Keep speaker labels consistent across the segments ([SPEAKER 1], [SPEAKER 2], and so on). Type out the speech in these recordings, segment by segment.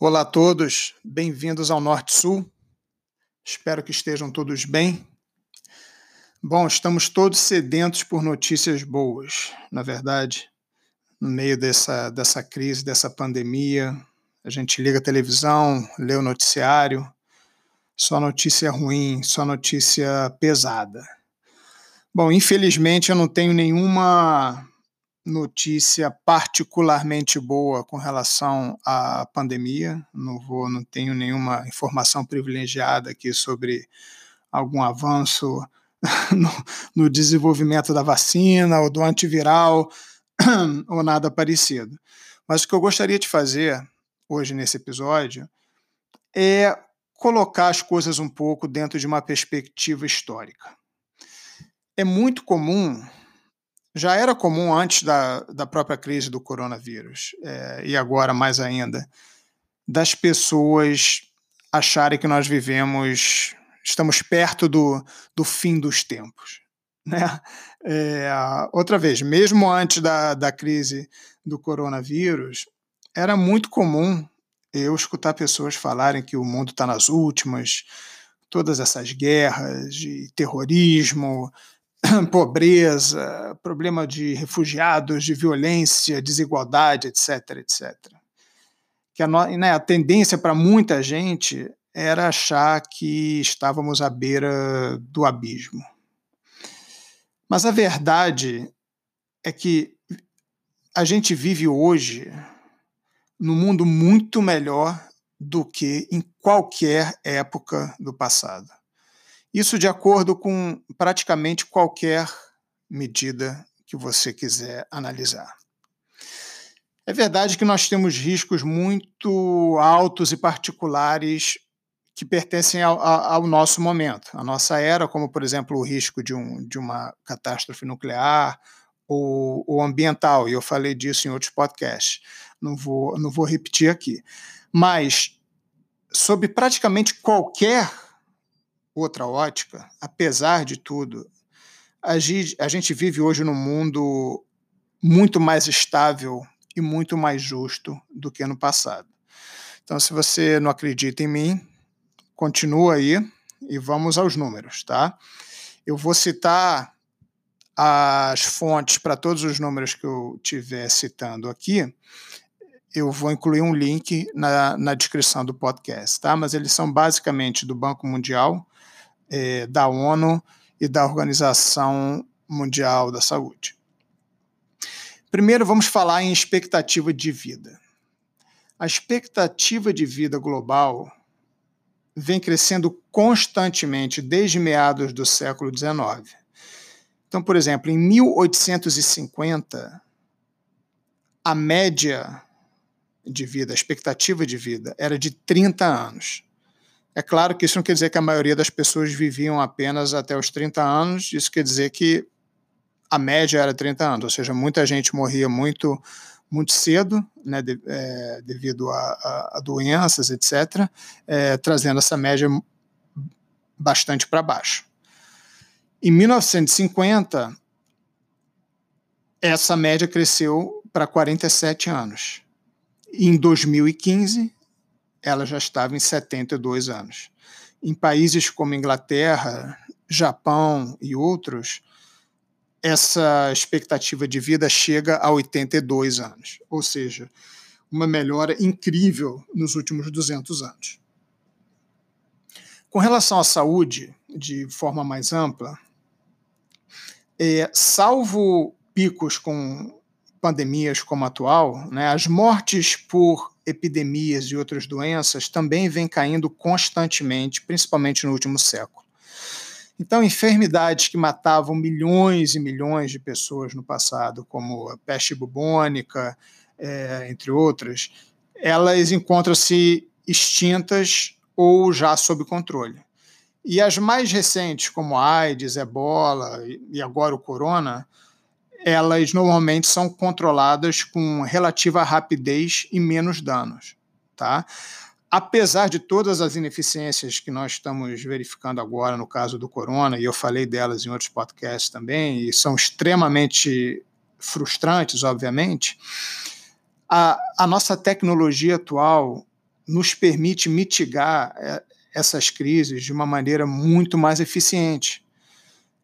[SPEAKER 1] Olá a todos, bem-vindos ao Norte Sul. Espero que estejam todos bem. Bom, estamos todos sedentos por notícias boas, na verdade. No meio dessa, dessa crise, dessa pandemia, a gente liga a televisão, lê o noticiário, só notícia ruim, só notícia pesada. Bom, infelizmente eu não tenho nenhuma notícia particularmente boa com relação à pandemia. Não vou, não tenho nenhuma informação privilegiada aqui sobre algum avanço no, no desenvolvimento da vacina ou do antiviral ou nada parecido. Mas o que eu gostaria de fazer hoje nesse episódio é colocar as coisas um pouco dentro de uma perspectiva histórica. É muito comum já era comum antes da, da própria crise do coronavírus, é, e agora mais ainda, das pessoas acharem que nós vivemos, estamos perto do, do fim dos tempos. Né? É, outra vez, mesmo antes da, da crise do coronavírus, era muito comum eu escutar pessoas falarem que o mundo está nas últimas, todas essas guerras de terrorismo, pobreza, problema de refugiados, de violência, desigualdade, etc, etc. Que a, né, a tendência para muita gente era achar que estávamos à beira do abismo. Mas a verdade é que a gente vive hoje num mundo muito melhor do que em qualquer época do passado. Isso de acordo com praticamente qualquer medida que você quiser analisar. É verdade que nós temos riscos muito altos e particulares que pertencem ao, ao, nosso momento, à nossa era, como, por exemplo, o risco de, um, de uma catástrofe nuclear ou, ou, ambiental, e eu falei disso em outros podcasts, não vou, não vou repetir aqui. Mas, sob praticamente qualquer outra ótica, apesar de tudo, a gente vive hoje num mundo muito mais estável e muito mais justo do que no passado. Então, se você não acredita em mim, continua aí e vamos aos números, tá? Eu vou citar as fontes para todos os números que eu estiver citando aqui. Eu vou incluir um link na, na descrição do podcast, tá? Mas eles são basicamente do Banco Mundial, é, da ONU e da Organização Mundial da Saúde. Primeiro, vamos falar em expectativa de vida. A expectativa de vida global vem crescendo constantemente desde meados do século XIX. Então, por exemplo, em 1850, a média de vida, a expectativa de vida, era de 30 anos. É claro que isso não quer dizer que a maioria das pessoas viviam apenas até os 30 anos, isso quer dizer que a média era 30 anos, ou seja, muita gente morria muito muito cedo, né, de, é, devido a, a, a, doenças, etc., é, trazendo essa média bastante para baixo. Em 1950, essa média cresceu para 47 anos. Em 2015, ela já estava em 72 anos. Em países como Inglaterra, Japão e outros, essa expectativa de vida chega a 82 anos, ou seja, uma melhora incrível nos últimos 200 anos. Com relação à saúde, de forma mais ampla, é, salvo picos com pandemias como a atual, né, as mortes por epidemias e outras doenças também vêm caindo constantemente, principalmente no último século. Então, enfermidades que matavam milhões e milhões de pessoas no passado, como a peste bubônica, é, entre outras, elas encontram-se extintas ou já sob controle. E as mais recentes, como AIDS, ebola e agora o corona, elas normalmente são controladas com relativa rapidez e menos danos, tá? Apesar de todas as ineficiências que nós estamos verificando agora no caso do corona, e eu falei delas em outros podcasts também, e são extremamente frustrantes, obviamente, a, a nossa tecnologia atual nos permite mitigar é, essas crises de uma maneira muito mais eficiente.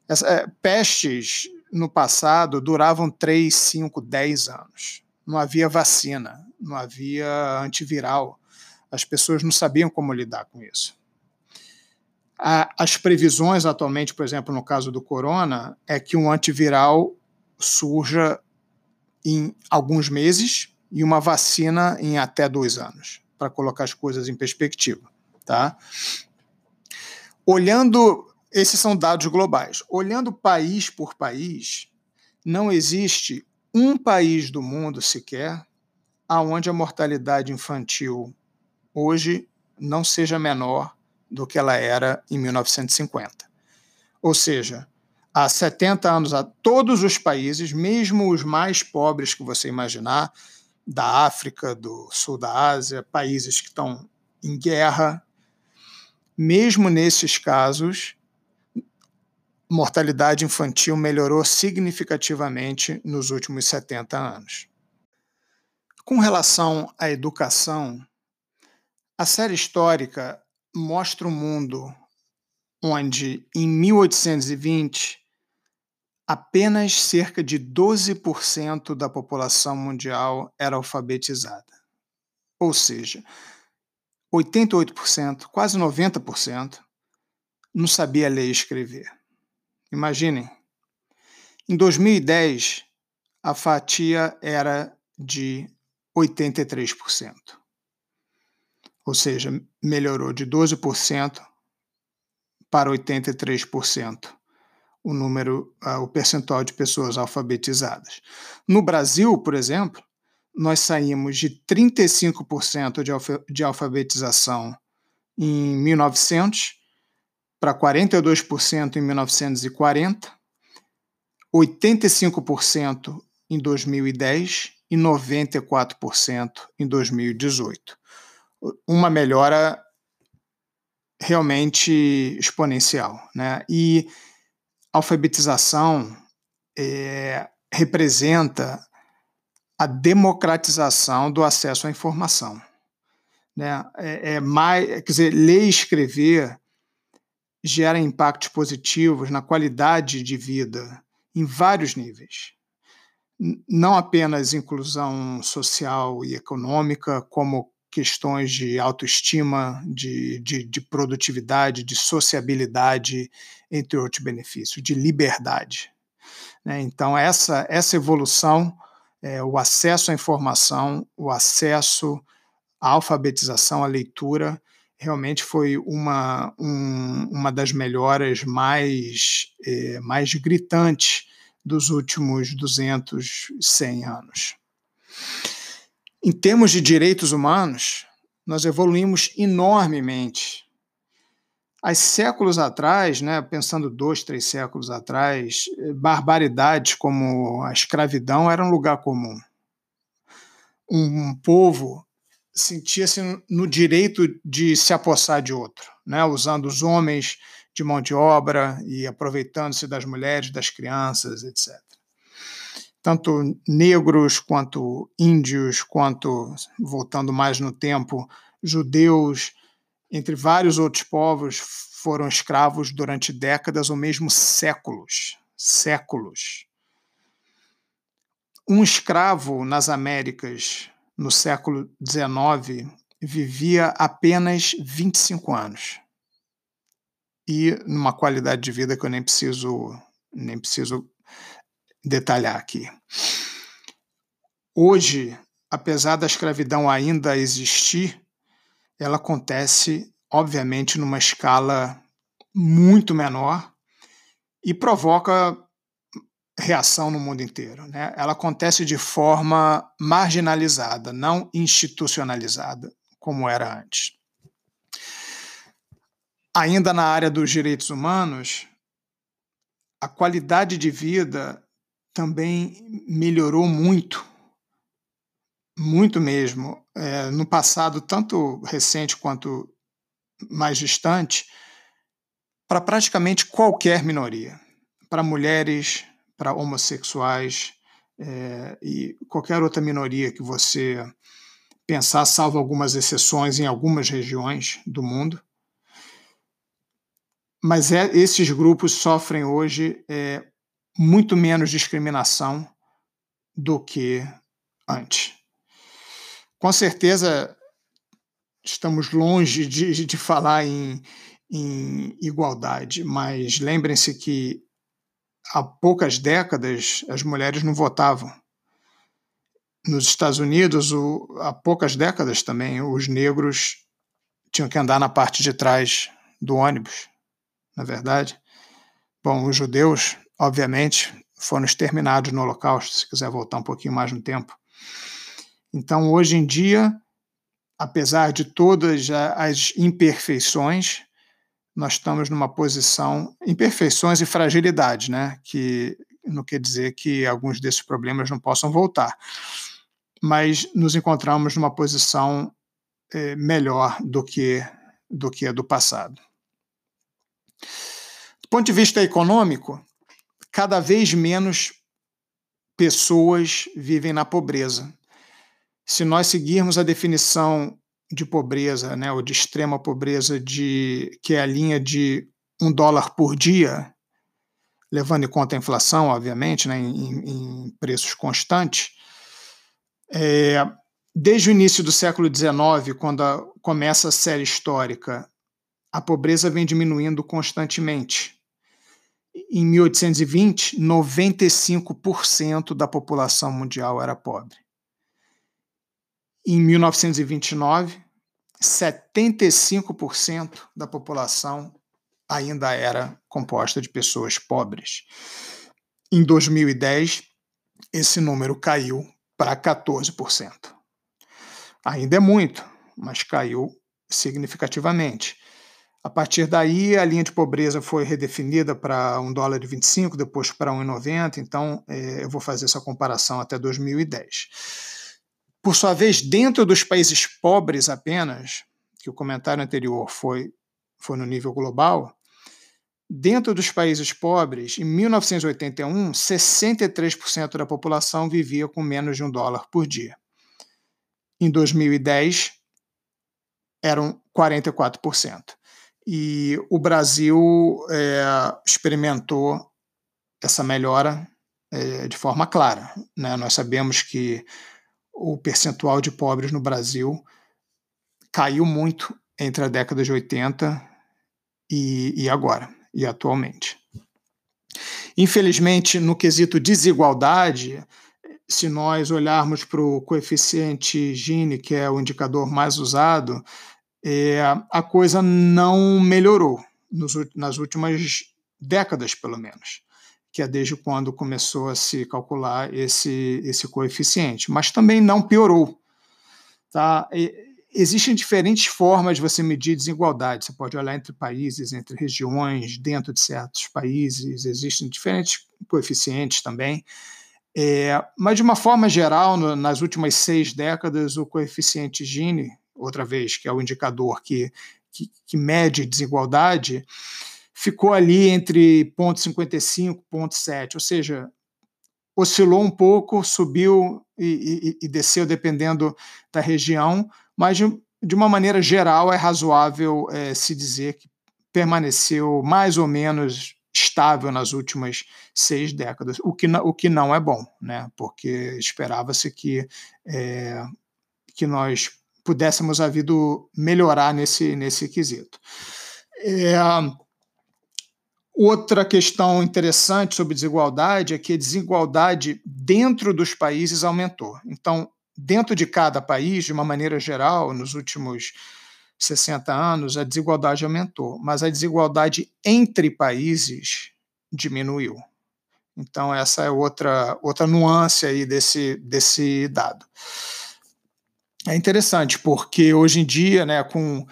[SPEAKER 1] Essa, é, pestes no passado duravam 3, 5, 10 anos. Não havia vacina, não havia antiviral. As pessoas não sabiam como lidar com isso. As previsões atualmente, por exemplo, no caso do corona, é que um antiviral surja em alguns meses e uma vacina em até dois anos, para colocar as coisas em perspectiva. Tá? Olhando, esses são dados globais. Olhando país por país, não existe um país do mundo sequer aonde a mortalidade infantil hoje não seja menor do que ela era em 1950. Ou seja, há 70 anos, a todos os países, mesmo os mais pobres que você imaginar, da África, do sul da Ásia, países que estão em guerra, mesmo nesses casos, mortalidade infantil melhorou significativamente nos últimos 70 anos. Com relação à educação, a série histórica mostra um mundo onde, em 1820, apenas cerca de 12% da população mundial era alfabetizada. Ou seja, 88%, quase 90%, não sabia ler e escrever. Imaginem. Em 2010, a fatia era de 83%. Ou seja, melhorou de 12% para 83% o número, o percentual de pessoas alfabetizadas. No Brasil, por exemplo, nós saímos de 35% de, de alfabetização em 1900 para 42% em 1940, 85% em 2010 e 94% em 2018. Uma melhora realmente exponencial. Né? E alfabetização é, representa a democratização do acesso à informação. Né? É, é mais, quer dizer, ler e escrever gera impactos positivos na qualidade de vida em vários níveis. Não apenas inclusão social e econômica, como questões de autoestima, de, de, de produtividade, de sociabilidade, entre outros benefícios, de liberdade. Né? Então, essa, essa evolução é, o acesso à informação, o acesso à alfabetização, à leitura, realmente foi uma, um, uma das melhoras mais, é, mais gritantes dos últimos 200, 100 anos. Em termos de direitos humanos, nós evoluímos enormemente Há séculos atrás, né, pensando dois, três séculos atrás, eh, barbaridades como a escravidão era um lugar comum. Um, povo sentia-se no direito de se apossar de outro, né, usando os homens de mão de obra e aproveitando-se das mulheres, das crianças, etc. Tanto negros quanto índios, quanto, voltando mais no tempo, judeus, entre vários outros povos, foram escravos durante décadas ou mesmo séculos. Séculos. Um escravo nas Américas no século XIX vivia apenas 25 anos e numa qualidade de vida que eu nem preciso nem preciso detalhar aqui. Hoje, apesar da escravidão ainda existir, ela acontece, obviamente, numa escala muito menor e provoca reação no mundo inteiro. Né? Ela acontece de forma marginalizada, não institucionalizada, como era antes. Ainda na área dos direitos humanos, a qualidade de vida também melhorou muito muito mesmo. É, no passado, tanto recente quanto mais distante, para praticamente qualquer minoria, para mulheres, para homossexuais é, e qualquer outra minoria que você pensar, salvo algumas exceções em algumas regiões do mundo. Mas é, esses grupos sofrem hoje é, muito menos discriminação do que antes. Com certeza, estamos longe de, de falar em, em igualdade, mas lembrem-se que há poucas décadas as mulheres não votavam. Nos Estados Unidos, o, há poucas décadas também, os negros tinham que andar na parte de trás do ônibus, na verdade. Bom, os judeus, obviamente, foram exterminados no Holocausto, se quiser voltar um pouquinho mais no tempo. Então, hoje em dia, apesar de todas as imperfeições, nós estamos numa posição imperfeições e fragilidade, né? Que não quer dizer que alguns desses problemas não possam voltar, mas nos encontramos numa posição é, melhor do que do que a do passado. Do ponto de vista econômico, cada vez menos pessoas vivem na pobreza. Se nós seguirmos a definição de pobreza, né, ou de extrema pobreza, de que é a linha de um dólar por dia, levando em conta a inflação, obviamente, né, em, em preços constantes, é, desde o início do século XIX, quando a, começa a série histórica, a pobreza vem diminuindo constantemente. Em 1820, 95% da população mundial era pobre. Em 1929, 75% da população ainda era composta de pessoas pobres. Em 2010, esse número caiu para 14%. Ainda é muito, mas caiu significativamente. A partir daí, a linha de pobreza foi redefinida para um dólar de 25, depois para 1,90. Então, é, eu vou fazer essa comparação até 2010. Por sua vez, dentro dos países pobres apenas, que o comentário anterior foi, foi no nível global, dentro dos países pobres, em 1981, 63% da população vivia com menos de um dólar por dia. Em 2010, eram 44%. E o Brasil é, experimentou essa melhora é, de forma clara. Né? Nós sabemos que o percentual de pobres no Brasil caiu muito entre a década de 80 e, e agora, e atualmente. Infelizmente, no quesito desigualdade, se nós olharmos para o coeficiente Gini, que é o indicador mais usado, é, a coisa não melhorou nos, nas últimas décadas, pelo menos que é desde quando começou a se calcular esse, esse coeficiente, mas também não piorou. Tá? E, existem diferentes formas de você medir desigualdade. Você pode olhar entre países, entre regiões, dentro de certos países, existem diferentes coeficientes também. É, mas, de uma forma geral, no, nas últimas seis décadas, o coeficiente Gini, outra vez, que é o indicador que, que, que mede desigualdade, ficou ali entre 0,55 e 0,7, ou seja, oscilou um pouco, subiu e, e, e, desceu dependendo da região, mas de, de uma maneira geral é razoável é, se dizer que permaneceu mais ou menos estável nas últimas seis décadas, o que, o que não é bom, né? porque esperava-se que, é, que nós pudéssemos havido melhorar nesse, nesse quesito. É, Outra questão interessante sobre desigualdade é que a desigualdade dentro dos países aumentou. Então, dentro de cada país, de uma maneira geral, nos últimos 60 anos, a desigualdade aumentou, mas a desigualdade entre países diminuiu. Então, essa é outra, outra nuance aí desse, desse dado. É interessante, porque hoje em dia, né, com,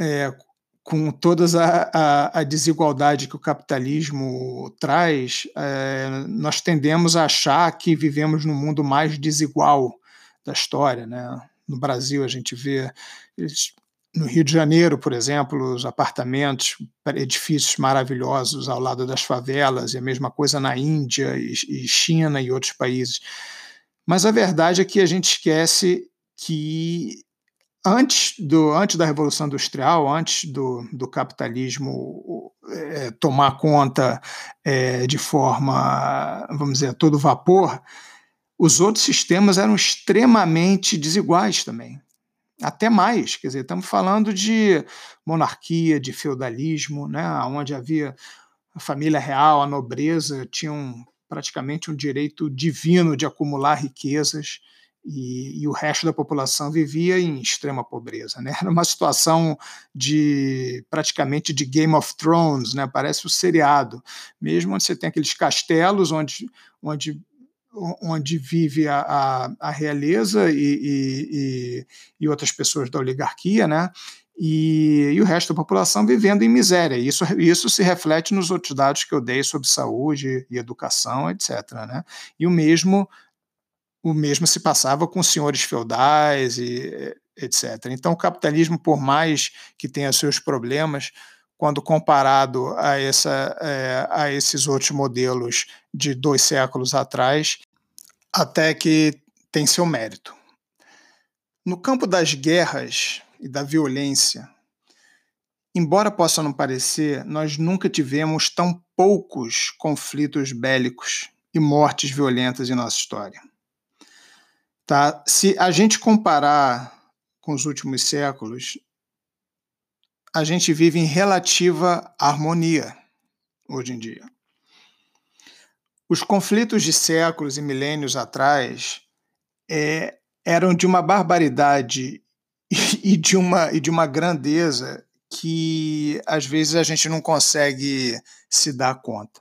[SPEAKER 1] é, com toda a, a, a, desigualdade que o capitalismo traz, é, nós tendemos a achar que vivemos no mundo mais desigual da história. Né? No Brasil, a gente vê, no Rio de Janeiro, por exemplo, os apartamentos, edifícios maravilhosos ao lado das favelas, e a mesma coisa na Índia e China e outros países. Mas a verdade é que a gente esquece que antes, do, antes da Revolução Industrial, antes do, do capitalismo é, tomar conta é, de forma, vamos dizer, a todo vapor, os outros sistemas eram extremamente desiguais também. Até mais, quer dizer, estamos falando de monarquia, de feudalismo, né, onde havia a família real, a nobreza, tinham praticamente um direito divino de acumular riquezas e, e, o resto da população vivia em extrema pobreza. Né? Era uma situação de praticamente de Game of Thrones, né? parece o um seriado, mesmo onde você tem aqueles castelos onde, onde onde vive a, a, a realeza e, e, e, outras pessoas da oligarquia, né? E, o resto da população vivendo em miséria. Isso, isso se reflete nos outros dados que eu dei sobre saúde e educação, etc. Né? E o mesmo o mesmo se passava com senhores feudais e etc. Então, o capitalismo, por mais que tenha seus problemas, quando comparado a, essa, é, a esses outros modelos de dois séculos atrás, até que tem seu mérito. No campo das guerras e da violência, embora possa não parecer, nós nunca tivemos tão poucos conflitos bélicos e mortes violentas em nossa história. Tá? Se a gente comparar com os últimos séculos, a gente vive em relativa harmonia hoje em dia. Os conflitos de séculos e milênios atrás é, eram de uma barbaridade e de uma, e de uma grandeza que às vezes a gente não consegue se dar conta.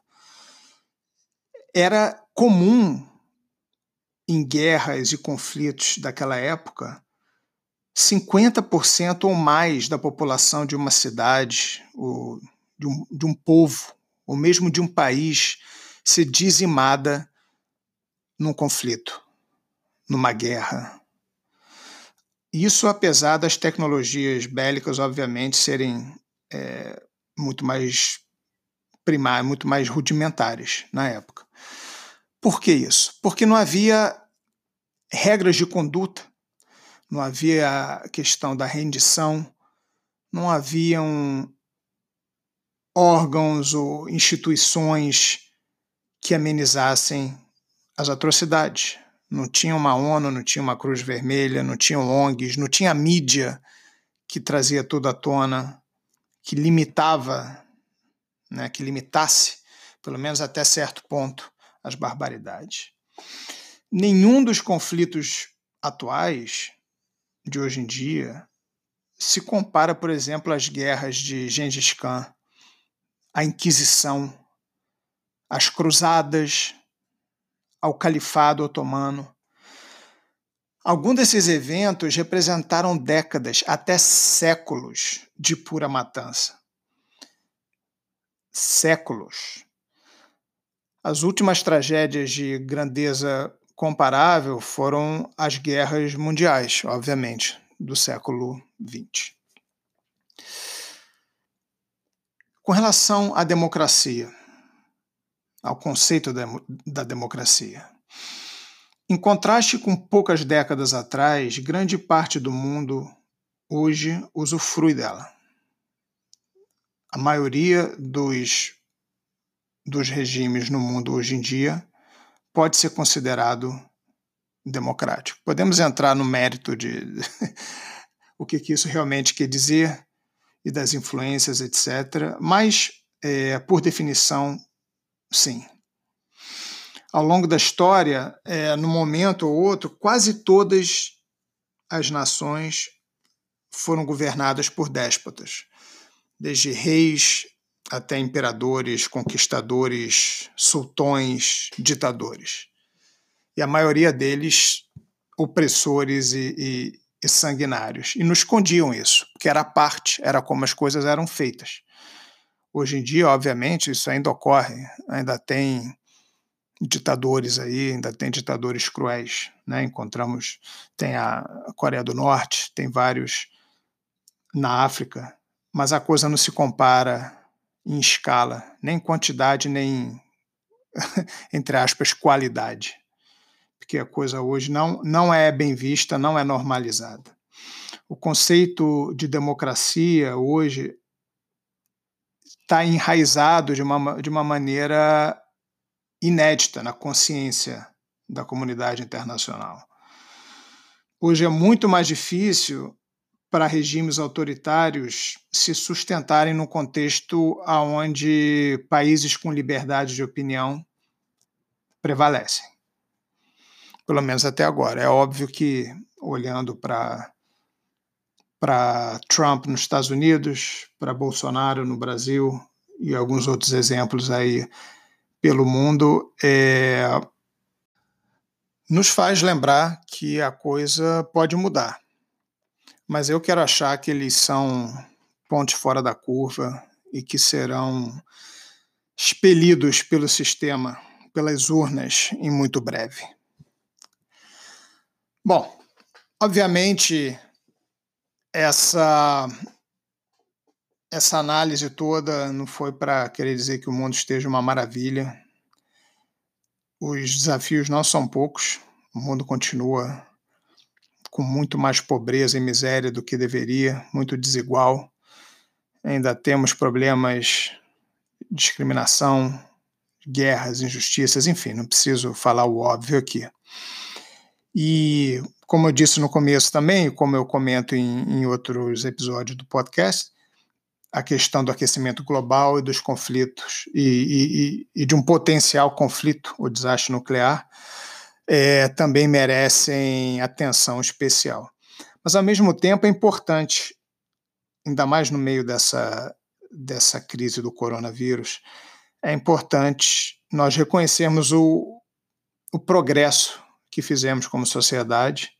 [SPEAKER 1] Era comum em guerras e conflitos daquela época, 50% ou mais da população de uma cidade, ou de um, de um povo, ou mesmo de um país, ser dizimada num conflito, numa guerra. Isso apesar das tecnologias bélicas, obviamente, serem é, muito mais primárias, muito mais rudimentares na época. Por que isso? Porque não havia regras de conduta, não havia a questão da rendição, não haviam órgãos ou instituições que amenizassem as atrocidades. Não tinha uma ONU, não tinha uma Cruz Vermelha, não tinha ONGs, não tinha mídia que trazia tudo à tona, que limitava, né, que limitasse, pelo menos até certo ponto, as barbaridades. Nenhum dos conflitos atuais de hoje em dia se compara, por exemplo, às guerras de Gengis Khan, à Inquisição, às Cruzadas, ao Califado Otomano. Alguns desses eventos representaram décadas, até séculos, de pura matança. Séculos. As últimas tragédias de grandeza comparável foram as guerras mundiais, obviamente, do século XX. Com relação à democracia, ao conceito da democracia. Em contraste com poucas décadas atrás, grande parte do mundo hoje usufrui dela. A maioria dos dos regimes no mundo hoje em dia pode ser considerado democrático. Podemos entrar no mérito de o que, que, isso realmente quer dizer e das influências, etc. Mas, é, por definição, sim. Ao longo da história, é, no momento ou outro, quase todas as nações foram governadas por déspotas, desde reis até imperadores, conquistadores, sultões, ditadores. E a maioria deles opressores e, e, e sanguinários. E não escondiam isso, porque era parte, era como as coisas eram feitas. Hoje em dia, obviamente, isso ainda ocorre, ainda tem ditadores aí, ainda tem ditadores cruéis, né? Encontramos, tem a Coreia do Norte, tem vários na África, mas a coisa não se compara em escala, nem quantidade, nem, entre aspas, qualidade. porque a coisa hoje não, não é bem vista, não é normalizada. O conceito de democracia hoje está enraizado de uma, de uma maneira inédita na consciência da comunidade internacional. Hoje é muito mais difícil para regimes autoritários se sustentarem num contexto onde países com liberdade de opinião prevalecem. Pelo menos até agora. É óbvio que, olhando para para Trump nos Estados Unidos, para Bolsonaro no Brasil e alguns outros exemplos aí pelo mundo, é, nos faz lembrar que a coisa pode mudar. Mas eu quero achar que eles são pontos fora da curva e que serão expelidos pelo sistema, pelas urnas, em muito breve. Bom, obviamente essa essa análise toda não foi para querer dizer que o mundo esteja uma maravilha. Os desafios não são poucos. O mundo continua com muito mais pobreza e miséria do que deveria, muito desigual. Ainda temos problemas de discriminação, guerras, injustiças, enfim, não preciso falar o óbvio aqui. E como eu disse no começo também, como eu comento em, em outros episódios do podcast, a questão do aquecimento global e dos conflitos e, e, e de um potencial conflito ou desastre nuclear é, também merecem atenção especial. Mas, ao mesmo tempo, é importante, ainda mais no meio dessa, dessa crise do coronavírus, é importante nós reconhecermos o, o progresso que fizemos como sociedade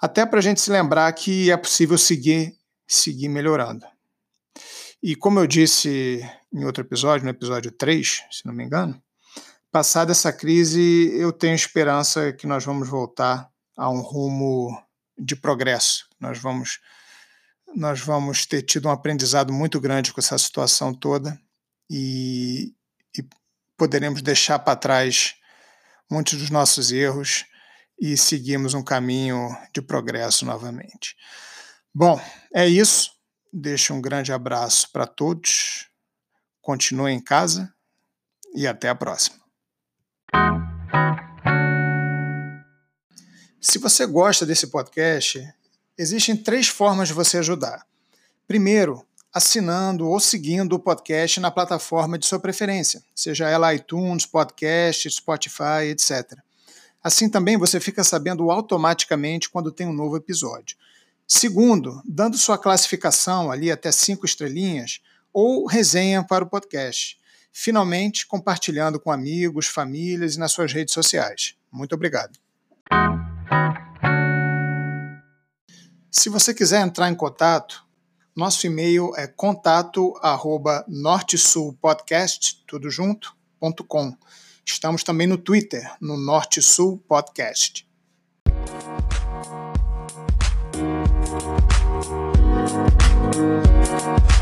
[SPEAKER 1] até para a gente se lembrar que é possível seguir, seguir melhorando. E como eu disse em outro episódio, no episódio 3, se não me engano, passada essa crise, eu tenho esperança que nós vamos voltar a um rumo de progresso. Nós vamos nós vamos ter tido um aprendizado muito grande com essa situação toda e, e poderemos deixar para trás muitos dos nossos erros e seguimos um caminho de progresso novamente. Bom, é isso. Deixo um grande abraço para todos. Continuem em casa e até a próxima. Se você gosta desse podcast, existem três formas de você ajudar. Primeiro, assinando ou seguindo o podcast na plataforma de sua preferência, seja ela iTunes, Podcast, Spotify, etc. Assim também você fica sabendo automaticamente quando tem um novo episódio. Segundo, dando sua classificação ali até cinco estrelinhas ou resenha para o podcast. Finalmente, compartilhando com amigos, famílias e nas suas redes sociais. Muito obrigado. Se você quiser entrar em contato, nosso e-mail é contato@nortesulpodcast tudo junto.com. Estamos também no Twitter, no Norte Sul Podcast. Música